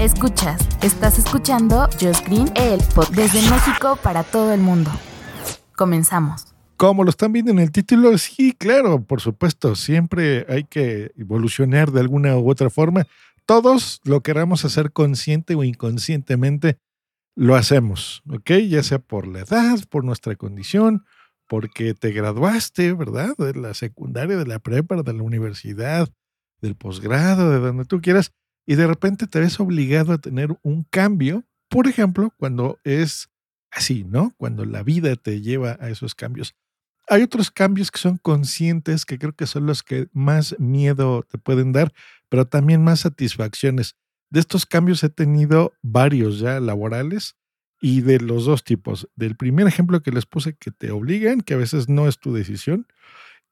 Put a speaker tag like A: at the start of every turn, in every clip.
A: Escuchas, estás escuchando Just Green, el pod desde México para todo el mundo. Comenzamos.
B: Como lo están viendo en el título, sí, claro, por supuesto, siempre hay que evolucionar de alguna u otra forma. Todos lo queramos hacer consciente o inconscientemente, lo hacemos, ¿ok? Ya sea por la edad, por nuestra condición, porque te graduaste, ¿verdad? De la secundaria, de la prepa, de la universidad, del posgrado, de donde tú quieras, y de repente te ves obligado a tener un cambio, por ejemplo, cuando es así, ¿no? Cuando la vida te lleva a esos cambios. Hay otros cambios que son conscientes, que creo que son los que más miedo te pueden dar, pero también más satisfacciones. De estos cambios he tenido varios ya laborales y de los dos tipos. Del primer ejemplo que les puse, que te obligan, que a veces no es tu decisión,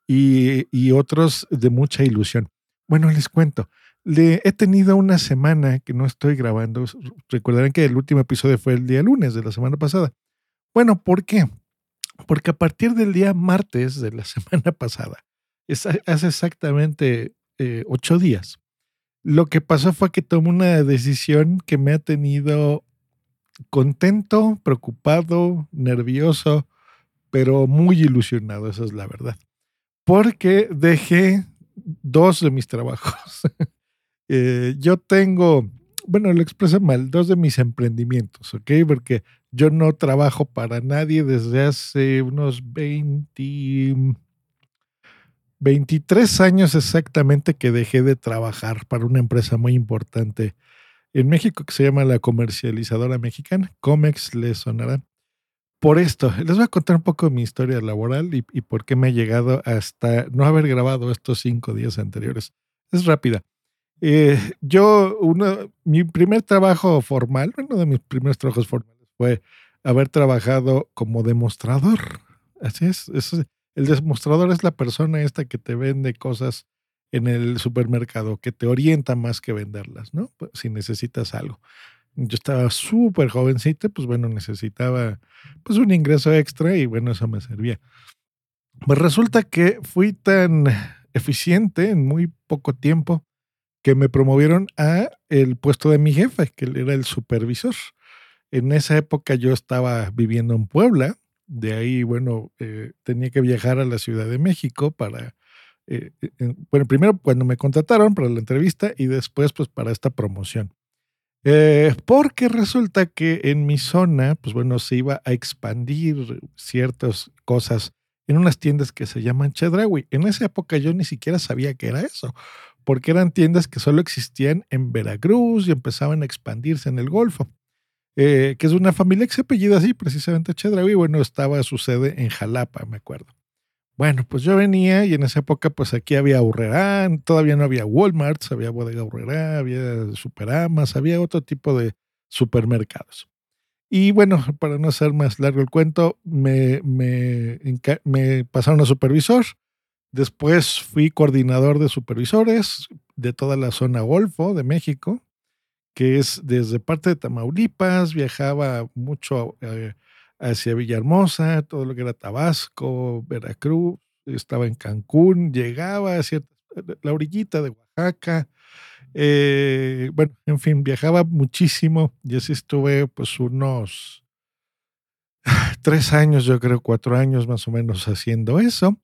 B: y, y otros de mucha ilusión. Bueno, les cuento. Le, he tenido una semana que no estoy grabando. Recordarán que el último episodio fue el día lunes de la semana pasada. Bueno, ¿por qué? Porque a partir del día martes de la semana pasada, es, hace exactamente eh, ocho días, lo que pasó fue que tomé una decisión que me ha tenido contento, preocupado, nervioso, pero muy ilusionado, esa es la verdad. Porque dejé dos de mis trabajos. eh, yo tengo, bueno, lo expresé mal, dos de mis emprendimientos, ¿ok? Porque yo no trabajo para nadie desde hace unos 20, 23 años exactamente que dejé de trabajar para una empresa muy importante en México que se llama la comercializadora mexicana, Comex les sonará. Por esto, les voy a contar un poco mi historia laboral y, y por qué me he llegado hasta no haber grabado estos cinco días anteriores. Es rápida. Eh, yo, uno, mi primer trabajo formal, uno de mis primeros trabajos formales fue haber trabajado como demostrador. Así es, es, el demostrador es la persona esta que te vende cosas en el supermercado, que te orienta más que venderlas, ¿no? Pues, si necesitas algo. Yo estaba súper jovencita, pues bueno, necesitaba pues un ingreso extra y bueno, eso me servía. Pues resulta que fui tan eficiente en muy poco tiempo que me promovieron a el puesto de mi jefe, que era el supervisor. En esa época yo estaba viviendo en Puebla, de ahí, bueno, eh, tenía que viajar a la Ciudad de México para, eh, bueno, primero cuando me contrataron para la entrevista y después pues para esta promoción. Eh, porque resulta que en mi zona, pues bueno, se iba a expandir ciertas cosas en unas tiendas que se llaman Chedraui. En esa época yo ni siquiera sabía qué era eso, porque eran tiendas que solo existían en Veracruz y empezaban a expandirse en el Golfo. Eh, que es una familia que se apellida así, precisamente Chedraui. Bueno, estaba su sede en Jalapa, me acuerdo. Bueno, pues yo venía y en esa época, pues aquí había Aurrerán, todavía no había Walmart, había Bodega Aurrerá, había Superamas, había otro tipo de supermercados. Y bueno, para no hacer más largo el cuento, me, me, me pasaron a supervisor. Después fui coordinador de supervisores de toda la zona Golfo de México, que es desde parte de Tamaulipas, viajaba mucho eh, hacia Villahermosa, todo lo que era Tabasco, Veracruz, estaba en Cancún, llegaba hacia la orillita de Oaxaca. Eh, bueno, en fin, viajaba muchísimo y así estuve pues unos tres años, yo creo cuatro años más o menos haciendo eso.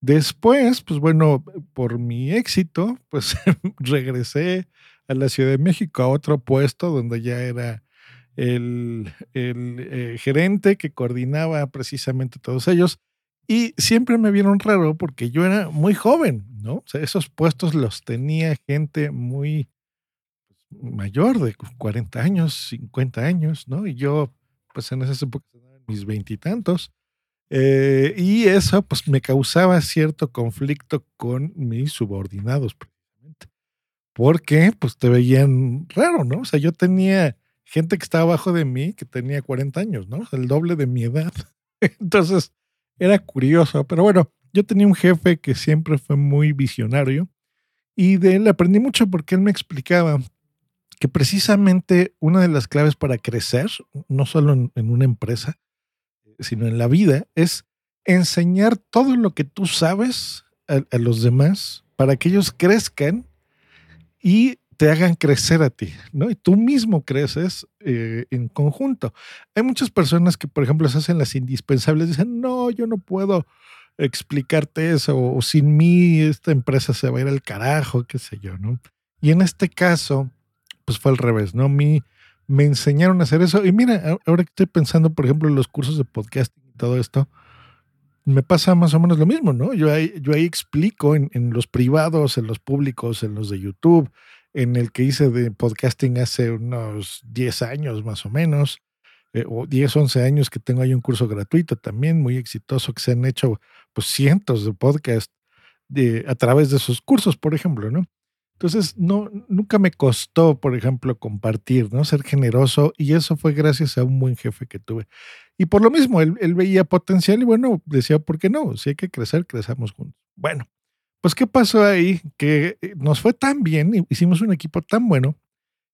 B: Después, pues bueno, por mi éxito, pues regresé a la Ciudad de México a otro puesto donde ya era el, el eh, gerente que coordinaba precisamente todos ellos. Y siempre me vieron raro porque yo era muy joven, ¿no? O sea, esos puestos los tenía gente muy mayor, de 40 años, 50 años, ¿no? Y yo, pues en esas épocas, mis veintitantos. Eh, y eso, pues me causaba cierto conflicto con mis subordinados, precisamente. porque pues te veían raro, ¿no? O sea, yo tenía gente que estaba abajo de mí que tenía 40 años, ¿no? El doble de mi edad. Entonces, era curioso, pero bueno, yo tenía un jefe que siempre fue muy visionario y de él aprendí mucho porque él me explicaba que precisamente una de las claves para crecer, no solo en, una empresa, sino en la vida, es enseñar todo lo que tú sabes a, los demás para que ellos crezcan y te hagan crecer a ti, ¿no? Y tú mismo creces eh, en conjunto. Hay muchas personas que, por ejemplo, se hacen las indispensables, dicen, no, yo no puedo explicarte eso, o sin mí esta empresa se va a ir al carajo, qué sé yo, ¿no? Y en este caso, pues fue al revés, ¿no? A mí me enseñaron a hacer eso. Y mira, ahora que estoy pensando, por ejemplo, en los cursos de podcasting y todo esto, me pasa más o menos lo mismo, ¿no? Yo ahí, explico en, los privados, en los públicos, en los de YouTube, en el que hice de podcasting hace unos 10 años más o menos, eh, o 10, 11 años que tengo ahí un curso gratuito también, muy exitoso, que se han hecho pues cientos de podcasts a través de esos cursos, por ejemplo, ¿no? Entonces, no, nunca me costó, por ejemplo, compartir, ¿no? Ser generoso y eso fue gracias a un buen jefe que tuve. Y por lo mismo, él, él veía potencial y bueno, decía, ¿por qué no? Si hay que crecer, crecemos juntos. Bueno, pues ¿qué pasó ahí? Que eh, nos fue tan bien, hicimos un equipo tan bueno,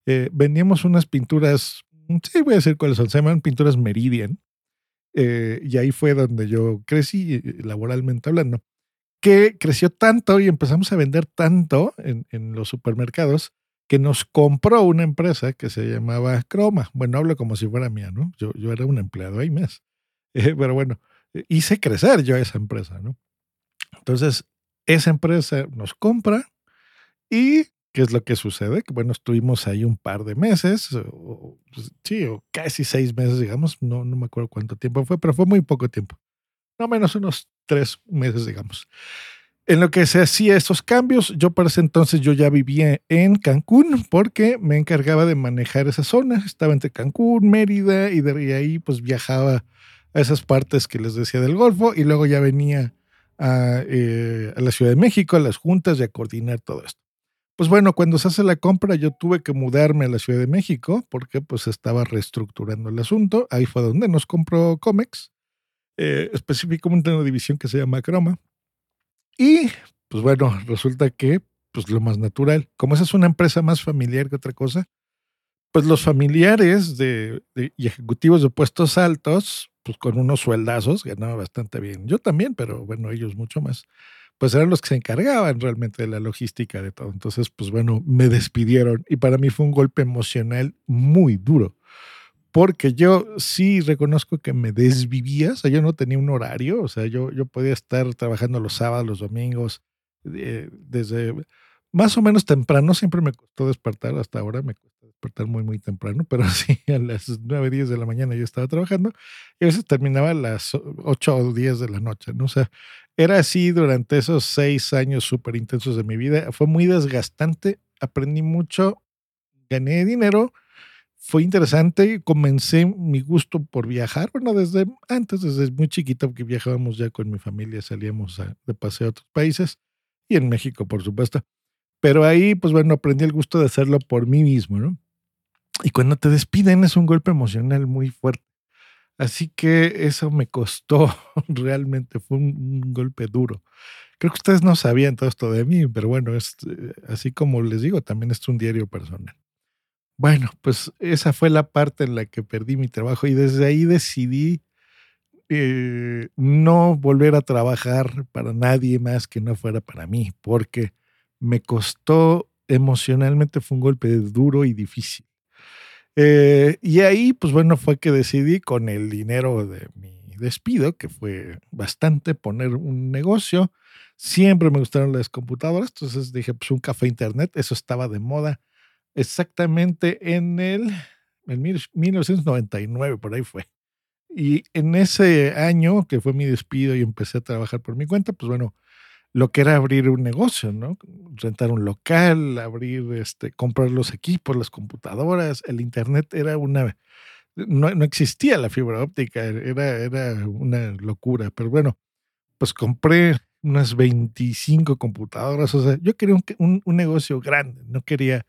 B: eh, vendíamos unas pinturas, sí voy a decir cuáles son, se llaman pinturas Meridian, eh, y ahí fue donde yo crecí laboralmente hablando que creció tanto y empezamos a vender tanto en, los supermercados que nos compró una empresa que se llamaba Croma. Bueno, hablo como si fuera mía, ¿no? Yo, yo era un empleado ahí más. Eh, pero bueno, hice crecer yo esa empresa, ¿no? Entonces, esa empresa nos compra y ¿qué es lo que sucede? Que bueno, estuvimos ahí un par de meses, o, pues, sí, o casi seis meses, digamos, no, no me acuerdo cuánto tiempo fue, pero fue muy poco tiempo no menos unos tres meses, digamos. En lo que se hacía estos cambios, yo para ese entonces yo ya vivía en Cancún porque me encargaba de manejar esa zona. Estaba entre Cancún, Mérida y de ahí pues viajaba a esas partes que les decía del Golfo y luego ya venía a, eh, a la Ciudad de México, a las juntas y a coordinar todo esto. Pues bueno, cuando se hace la compra yo tuve que mudarme a la Ciudad de México porque pues estaba reestructurando el asunto. Ahí fue donde nos compró Comex eh, específicamente una división que se llama Croma. Y pues bueno, resulta que pues lo más natural, como esa es una empresa más familiar que otra cosa, pues los familiares de, y ejecutivos de puestos altos, pues con unos sueldazos, ganaban bastante bien. Yo también, pero bueno, ellos mucho más. Pues eran los que se encargaban realmente de la logística de todo. Entonces, pues bueno, me despidieron y para mí fue un golpe emocional muy duro porque yo sí reconozco que me desvivía, o sea, yo no tenía un horario, o sea, yo, yo podía estar trabajando los sábados, los domingos, eh, desde más o menos temprano, siempre me costó despertar, hasta ahora me cuesta despertar muy, muy temprano, pero sí, a las 9, 10 de la mañana yo estaba trabajando y a veces terminaba a las 8 o 10 de la noche, ¿no? O sea, era así durante esos seis años súper intensos de mi vida, fue muy desgastante, aprendí mucho, gané dinero, fue interesante. Comencé mi gusto por viajar. Bueno, desde antes, desde muy chiquito, que viajábamos ya con mi familia, salíamos de paseo a otros países y en México, por supuesto. Pero ahí, pues bueno, aprendí el gusto de hacerlo por mí mismo, ¿no? Y cuando te despiden es un golpe emocional muy fuerte. Así que eso me costó realmente, fue un, golpe duro. Creo que ustedes no sabían todo esto de mí, pero bueno, eh, así como les digo, también es un diario personal. Bueno, pues esa fue la parte en la que perdí mi trabajo y desde ahí decidí eh, no volver a trabajar para nadie más que no fuera para mí, porque me costó emocionalmente, fue un golpe duro y difícil. Eh, y ahí, pues bueno, fue que decidí con el dinero de mi despido, que fue bastante, poner un negocio. Siempre me gustaron las computadoras, entonces dije, pues un café internet, eso estaba de moda exactamente en el en 1999, por ahí fue. Y en ese año que fue mi despido y empecé a trabajar por mi cuenta, pues bueno, lo que era abrir un negocio, ¿no? Rentar un local, abrir, este, comprar los equipos, las computadoras, el internet era una, no, no existía la fibra óptica, era, era una locura, pero bueno, pues compré unas 25 computadoras. O sea, yo quería un, un, negocio grande, no quería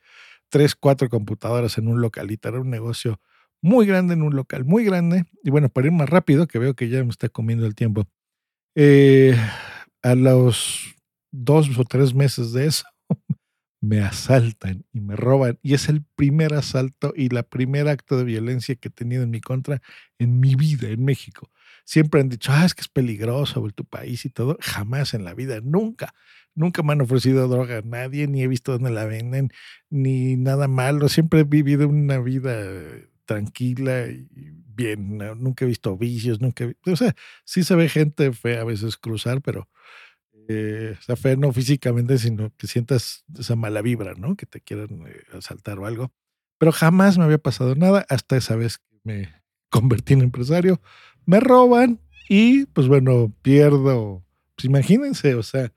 B: tres, cuatro computadoras en un localito, era un negocio muy grande en un local, muy grande. Y bueno, para ir más rápido, que veo que ya me está comiendo el tiempo, eh, a los dos o tres meses de eso, me asaltan y me roban. Y es el primer asalto y la primer acto de violencia que he tenido en mi contra en mi vida en México. Siempre han dicho, ah, es que es peligroso tu país y todo. Jamás en la vida, nunca. Nunca me han ofrecido droga a nadie, ni he visto dónde la venden, ni nada malo. Siempre he vivido una vida tranquila y bien. Nunca he visto vicios, nunca O sea, sí se ve gente fea a veces cruzar, pero eh, o sea, fe no físicamente, sino que sientas esa mala vibra, ¿no? Que te quieran eh, asaltar o algo. Pero jamás me había pasado nada hasta esa vez que me convertí en empresario. Me roban y, pues bueno, pierdo. Pues imagínense, o sea,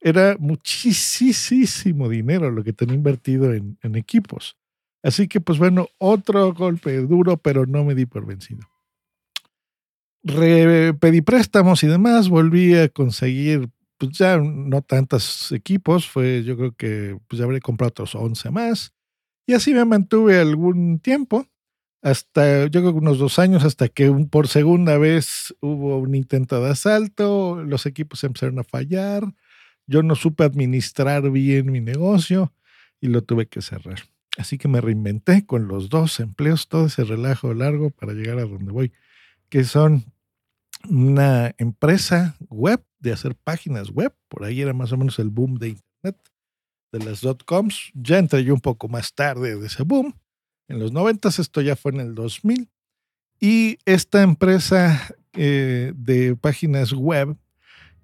B: era muchísimo dinero lo que tenía invertido en, en equipos. Así que, pues bueno, otro golpe duro, pero no me di por vencido. pedí préstamos y demás, volví a conseguir pues ya no tantos equipos, fue yo creo que pues ya habré comprado otros 11 más. Y así me mantuve algún tiempo, hasta yo creo que unos dos años, hasta que por segunda vez hubo un intento de asalto, los equipos empezaron a fallar, yo no supe administrar bien mi negocio y lo tuve que cerrar. Así que me reinventé con los dos empleos, todo ese relajo largo para llegar a donde voy, que son una empresa web de hacer páginas web. Por ahí era más o menos el boom de Internet, de las dot-coms. Ya entré yo un poco más tarde de ese boom. En los 90, esto ya fue en el 2000. Y esta empresa eh, de páginas web,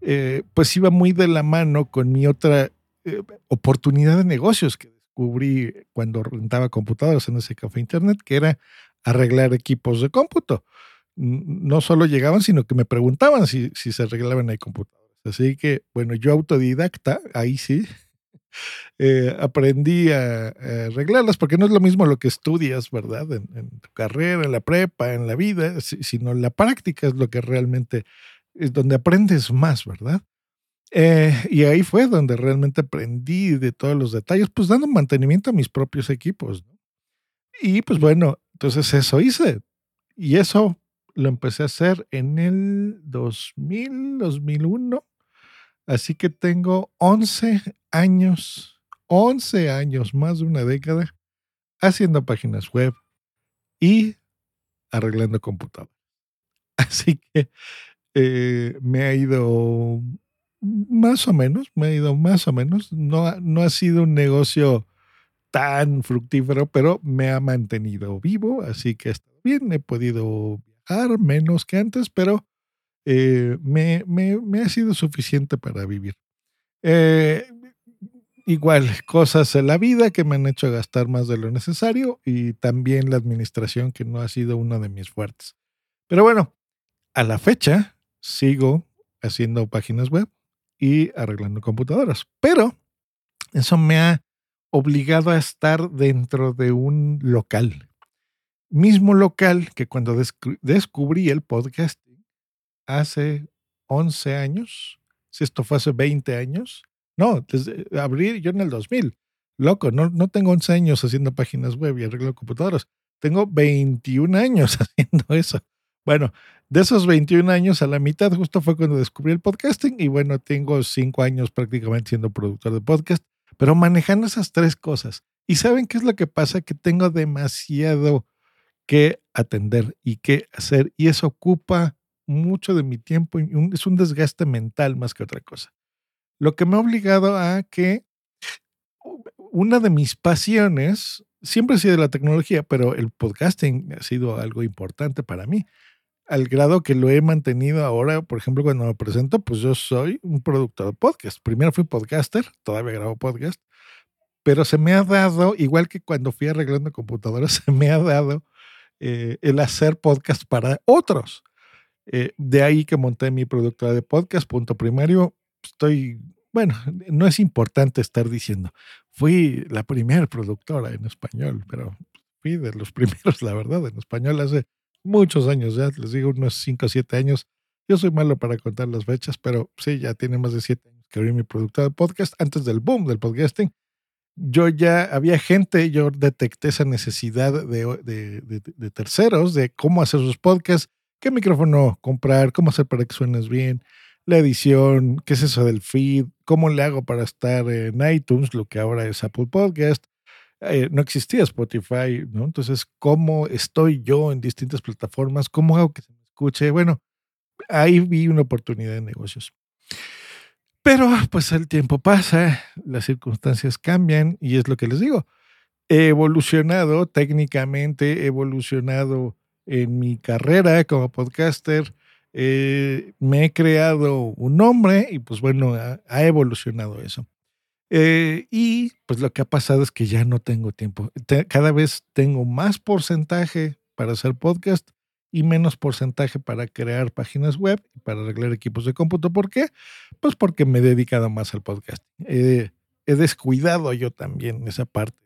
B: eh, pues iba muy de la mano con mi otra eh, oportunidad de negocios que descubrí cuando rentaba computadoras en ese café internet, que era arreglar equipos de cómputo no solo llegaban, sino que me preguntaban si, si se arreglaban ahí computadoras. Así que, bueno, yo autodidacta, ahí sí, eh, aprendí a, arreglarlas, porque no es lo mismo lo que estudias, ¿verdad? En, tu carrera, en la prepa, en la vida, sino la práctica es lo que realmente es donde aprendes más, ¿verdad? Eh, y ahí fue donde realmente aprendí de todos los detalles, pues dando mantenimiento a mis propios equipos. Y pues bueno, entonces eso hice. Y eso lo empecé a hacer en el 2000, 2001. Así que tengo 11 años, 11 años, más de una década, haciendo páginas web y arreglando computadoras. Así que eh, me ha ido más o menos, me ha ido más o menos. No, no ha sido un negocio tan fructífero, pero me ha mantenido vivo, así que está bien, he podido menos que antes, pero eh, me, me, ha sido suficiente para vivir. Eh, igual, cosas en la vida que me han hecho gastar más de lo necesario y también la administración que no ha sido una de mis fuertes. Pero bueno, a la fecha sigo haciendo páginas web y arreglando computadoras, pero eso me ha obligado a estar dentro de un local. Mismo local que cuando descubrí el podcasting hace 11 años, si esto fue hace 20 años, no, desde abril, yo en el 2000, loco, no, no tengo 11 años haciendo páginas web y arreglo computadoras, tengo 21 años haciendo eso. Bueno, de esos 21 años a la mitad justo fue cuando descubrí el podcasting y bueno, tengo 5 años prácticamente siendo productor de podcast, pero manejando esas tres cosas. ¿Y saben qué es lo que pasa? Que tengo demasiado que atender y qué hacer. Y eso ocupa mucho de mi tiempo y es un desgaste mental más que otra cosa. Lo que me ha obligado a que una de mis pasiones siempre ha sido la tecnología, pero el podcasting ha sido algo importante para mí. Al grado que lo he mantenido ahora, por ejemplo, cuando me presento, pues yo soy un productor de podcast. Primero fui podcaster, todavía grabo podcast, pero se me ha dado, igual que cuando fui arreglando computadoras, se me ha dado eh, el hacer podcast para otros. Eh, de ahí que monté mi productora de podcast, punto primario. Estoy, bueno, no es importante estar diciendo, fui la primera productora en español, pero fui de los primeros, la verdad, en español hace muchos años ya, les digo unos 5 o 7 años, Yo soy malo para contar las fechas, pero sí, ya tiene más de siete años que abrí mi productor de podcast antes del boom del podcasting. Yo ya había gente, yo detecté esa necesidad de, de, de terceros, de cómo hacer sus podcasts, qué micrófono comprar, cómo hacer para que suenes bien, la edición, qué es eso del feed, cómo le hago para estar en iTunes, lo que ahora es Apple Podcast. Eh, no existía Spotify, ¿no? Entonces, ¿cómo estoy yo en distintas plataformas? ¿Cómo hago que se me escuche? Bueno, ahí vi una oportunidad de negocios. Pero pues el tiempo pasa, las circunstancias cambian y es lo que les digo. He evolucionado técnicamente, he evolucionado en mi carrera como podcaster, eh, me he creado un nombre y pues bueno, ha, evolucionado eso. Eh, y pues lo que ha pasado es que ya no tengo tiempo. cada vez tengo más porcentaje para hacer podcast y menos porcentaje para crear páginas web y para arreglar equipos de cómputo. ¿Por qué? Pues porque me he dedicado más al podcast. he descuidado yo también esa parte,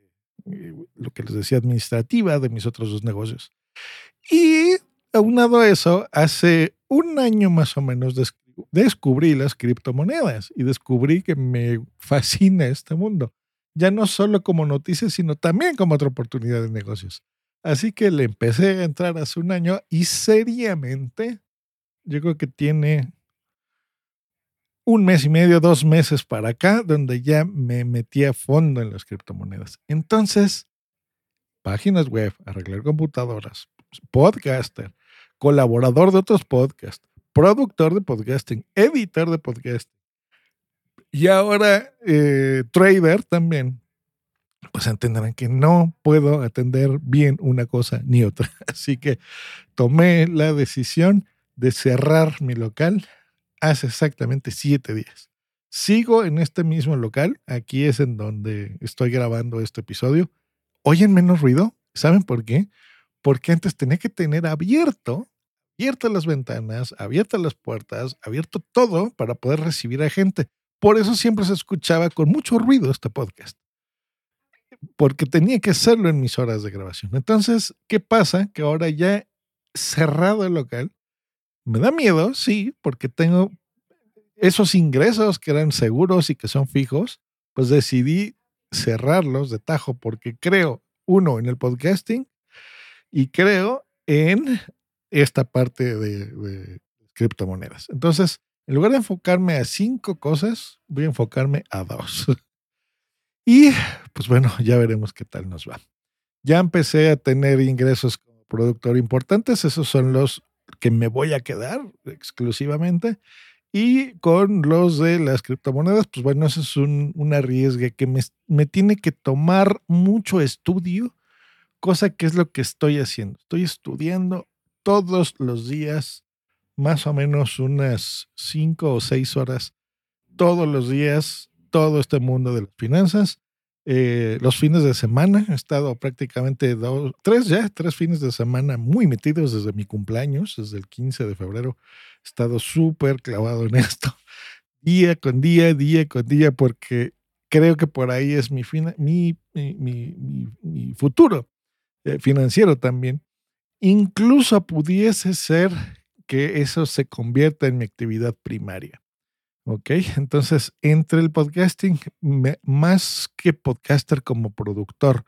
B: eh, lo que les decía, administrativa de mis otros dos negocios. Y aunado a eso, hace un año más o menos descubrí las criptomonedas y descubrí que me fascina este mundo. Ya no solo como noticias, sino también como otra oportunidad de negocios. Así que le empecé a entrar hace un año y seriamente, yo creo que tiene un mes y medio, dos meses para acá, donde ya me metí a fondo en las criptomonedas. Entonces, páginas web, arreglar computadoras, podcaster, colaborador de otros podcasts, productor de podcasting, editor de podcasting y ahora eh, trader también, pues entenderán que no puedo atender bien una cosa ni otra. Así que tomé la decisión de cerrar mi local hace exactamente siete días. Sigo en este mismo local, aquí es en donde estoy grabando este episodio. ¿Oyen menos ruido? ¿Saben por qué? Porque antes tenía que tener abierto abiertas las ventanas, abiertas las puertas, abierto todo para poder recibir a gente. Por eso siempre se escuchaba con mucho ruido este podcast. Porque tenía que hacerlo en mis horas de grabación. Entonces, ¿qué pasa? Que ahora ya cerrado el local, me da miedo, sí, porque tengo esos ingresos que eran seguros y que son fijos, pues decidí cerrarlos de tajo porque creo, uno, en el podcasting y creo en esta parte de, criptomonedas. Entonces, en lugar de enfocarme a cinco cosas, voy a enfocarme a dos. y pues bueno, ya veremos qué tal nos va. Ya empecé a tener ingresos como productor importantes, esos son los que me voy a quedar exclusivamente. Y con los de las criptomonedas, pues bueno, eso es un, un arriesgue que me, me tiene que tomar mucho estudio, cosa que es lo que estoy haciendo. Estoy estudiando todos los días, más o menos unas cinco o seis horas, todos los días, todo este mundo de las finanzas. Eh, los fines de semana, he estado prácticamente dos, tres ya, tres fines de semana muy metidos desde mi cumpleaños, desde el 15 de febrero. He estado súper clavado en esto, día con día, día con día, porque creo que por ahí es mi, mi, mi, mi, futuro eh, financiero también. Incluso pudiese ser que eso se convierta en mi actividad primaria. ¿Ok? Entonces, entre el podcasting, más que podcaster como productor,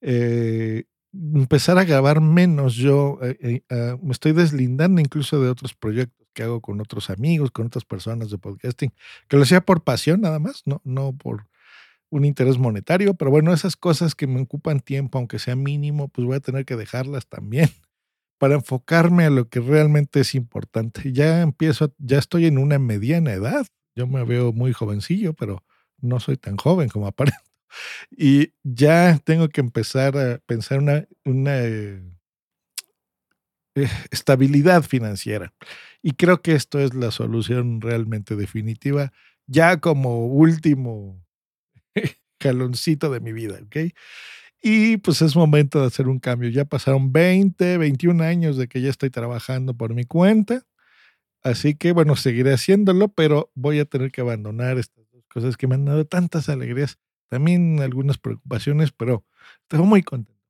B: eh, empezar a grabar menos yo, eh, eh, ah, me estoy deslindando incluso de otros proyectos que hago con otros amigos, con otras personas de podcasting, que lo hacía por pasión nada más, no, no por un interés monetario, pero bueno, esas cosas que me ocupan tiempo, aunque sea mínimo, pues voy a tener que dejarlas también para enfocarme a lo que realmente es importante. Ya empiezo, ya estoy en una mediana edad, yo me veo muy jovencillo, pero no soy tan joven como aparento. Y ya tengo que empezar a pensar una, una eh, estabilidad financiera. Y creo que esto es la solución realmente definitiva, ya como último caloncito de mi vida, ¿ok? Y pues es momento de hacer un cambio. Ya pasaron 20, 21 años de que ya estoy trabajando por mi cuenta. Así que bueno, seguiré haciéndolo, pero voy a tener que abandonar estas dos cosas que me han dado tantas alegrías, también algunas preocupaciones, pero estoy muy contento.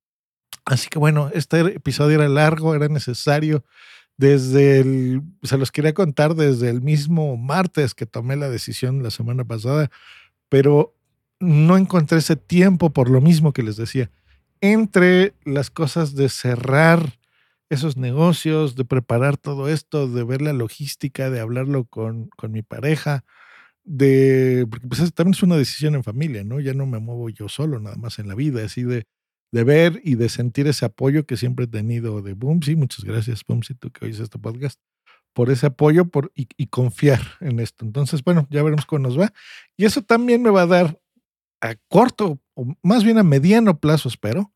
B: Así que bueno, este episodio era largo, era necesario desde se los quería contar desde el mismo martes que tomé la decisión la semana pasada, pero no encontré ese tiempo por lo mismo que les decía. Entre las cosas de cerrar esos negocios, de preparar todo esto, de ver la logística, de hablarlo con, con mi pareja, de, porque pues también es una decisión en familia, ¿no? Ya no me muevo yo solo, nada más en la vida, así de, de ver y de sentir ese apoyo que siempre he tenido de Boomsy. Muchas gracias, Boomsy, tú que oyes este podcast, por ese apoyo por, y, y, confiar en esto. Entonces, bueno, ya veremos cómo nos va. Y eso también me va a dar a corto, o más bien a mediano plazo, espero,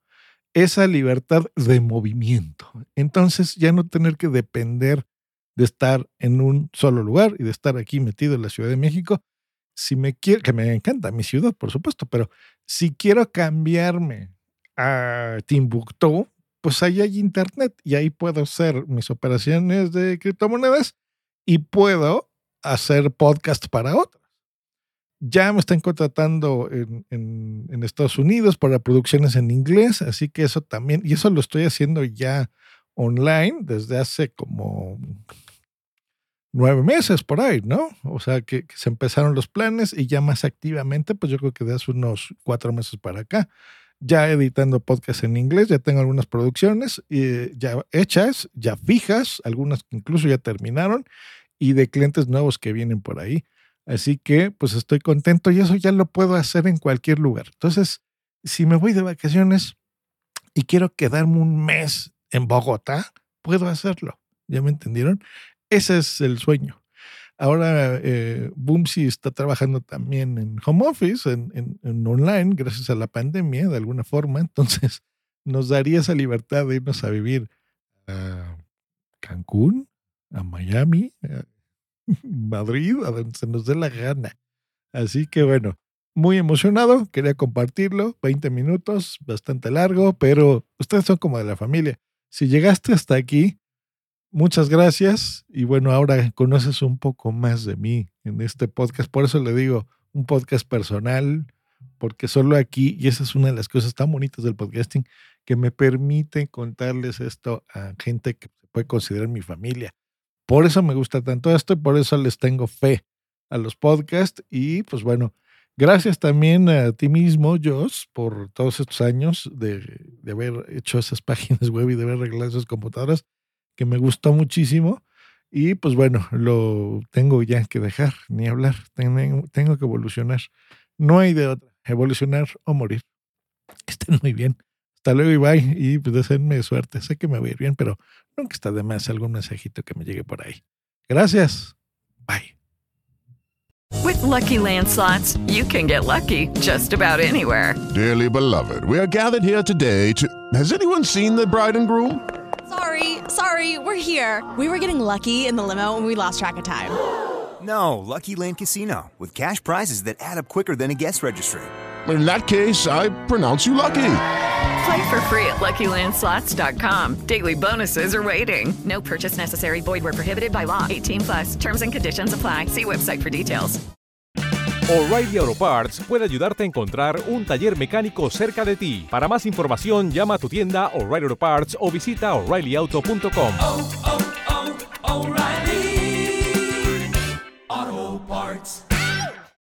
B: esa libertad de movimiento. Entonces, ya no tener que depender de estar en un solo lugar y de estar aquí metido en la Ciudad de México. Si me quiero, que me encanta mi ciudad, por supuesto, pero si quiero cambiarme a Timbuktu, pues ahí hay internet y ahí puedo hacer mis operaciones de criptomonedas y puedo hacer podcast para otros. Ya me están contratando en, Estados Unidos para producciones en inglés, así que eso también, y eso lo estoy haciendo ya online desde hace como nueve meses por ahí, ¿no? O sea, que, que, se empezaron los planes y ya más activamente, pues yo creo que de hace unos cuatro meses para acá, ya editando podcast en inglés, ya tengo algunas producciones eh, ya hechas, ya fijas, algunas que incluso ya terminaron y de clientes nuevos que vienen por ahí. Así que pues estoy contento y eso ya lo puedo hacer en cualquier lugar. Entonces, si me voy de vacaciones y quiero quedarme un mes en Bogotá, puedo hacerlo. ¿Ya me entendieron? Ese es el sueño. Ahora eh, Boomsy está trabajando también en home office, en, en, online, gracias a la pandemia, de alguna forma. Entonces, nos daría esa libertad de irnos a vivir a Cancún, a Miami, a Madrid, a donde se nos dé la gana. Así que bueno, muy emocionado, quería compartirlo, 20 minutos, bastante largo, pero ustedes son como de la familia. Si llegaste hasta aquí, muchas gracias. Y bueno, ahora conoces un poco más de mí en este podcast. Por eso le digo un podcast personal, porque solo aquí, y esa es una de las cosas tan bonitas del podcasting, que me permite contarles esto a gente que puede considerar mi familia. Por eso me gusta tanto esto y por eso les tengo fe a los podcasts. Y pues bueno, gracias también a ti mismo, Josh, por todos estos años de, de haber hecho esas páginas web y de haber arreglado esas computadoras que me gustó muchísimo. Y pues bueno, lo tengo ya que dejar, ni hablar. Tengo, tengo que evolucionar. No hay de otra. Evolucionar o morir. Estén muy bien. Hasta luego y bye. Y pues deseenme suerte. Sé que me voy a ir bien, pero nunca está de más algún mensajito que me llegue por ahí. Gracias. Bye.
C: With lucky landslots, you can get lucky just about anywhere.
D: Dearly beloved, we are gathered here today to. Has anyone seen the bride and groom?
E: Sorry, sorry, we're here. We were getting lucky in the limo and we lost track of time.
F: No, Lucky Land Casino, with cash prizes that add up quicker than a guest registry.
D: In that case, I pronounce you lucky.
C: Play for free at LuckyLandSlots.com. Daily bonuses are waiting. No purchase necessary. Void were prohibited by law. 18 plus. Terms and conditions apply. See website for details.
G: O'Reilly Auto Parts puede ayudarte a encontrar un taller mecánico cerca de ti. Para más información, llama a tu tienda O'Reilly Auto Parts o visita O'ReillyAuto.com.
H: Oh, oh, oh,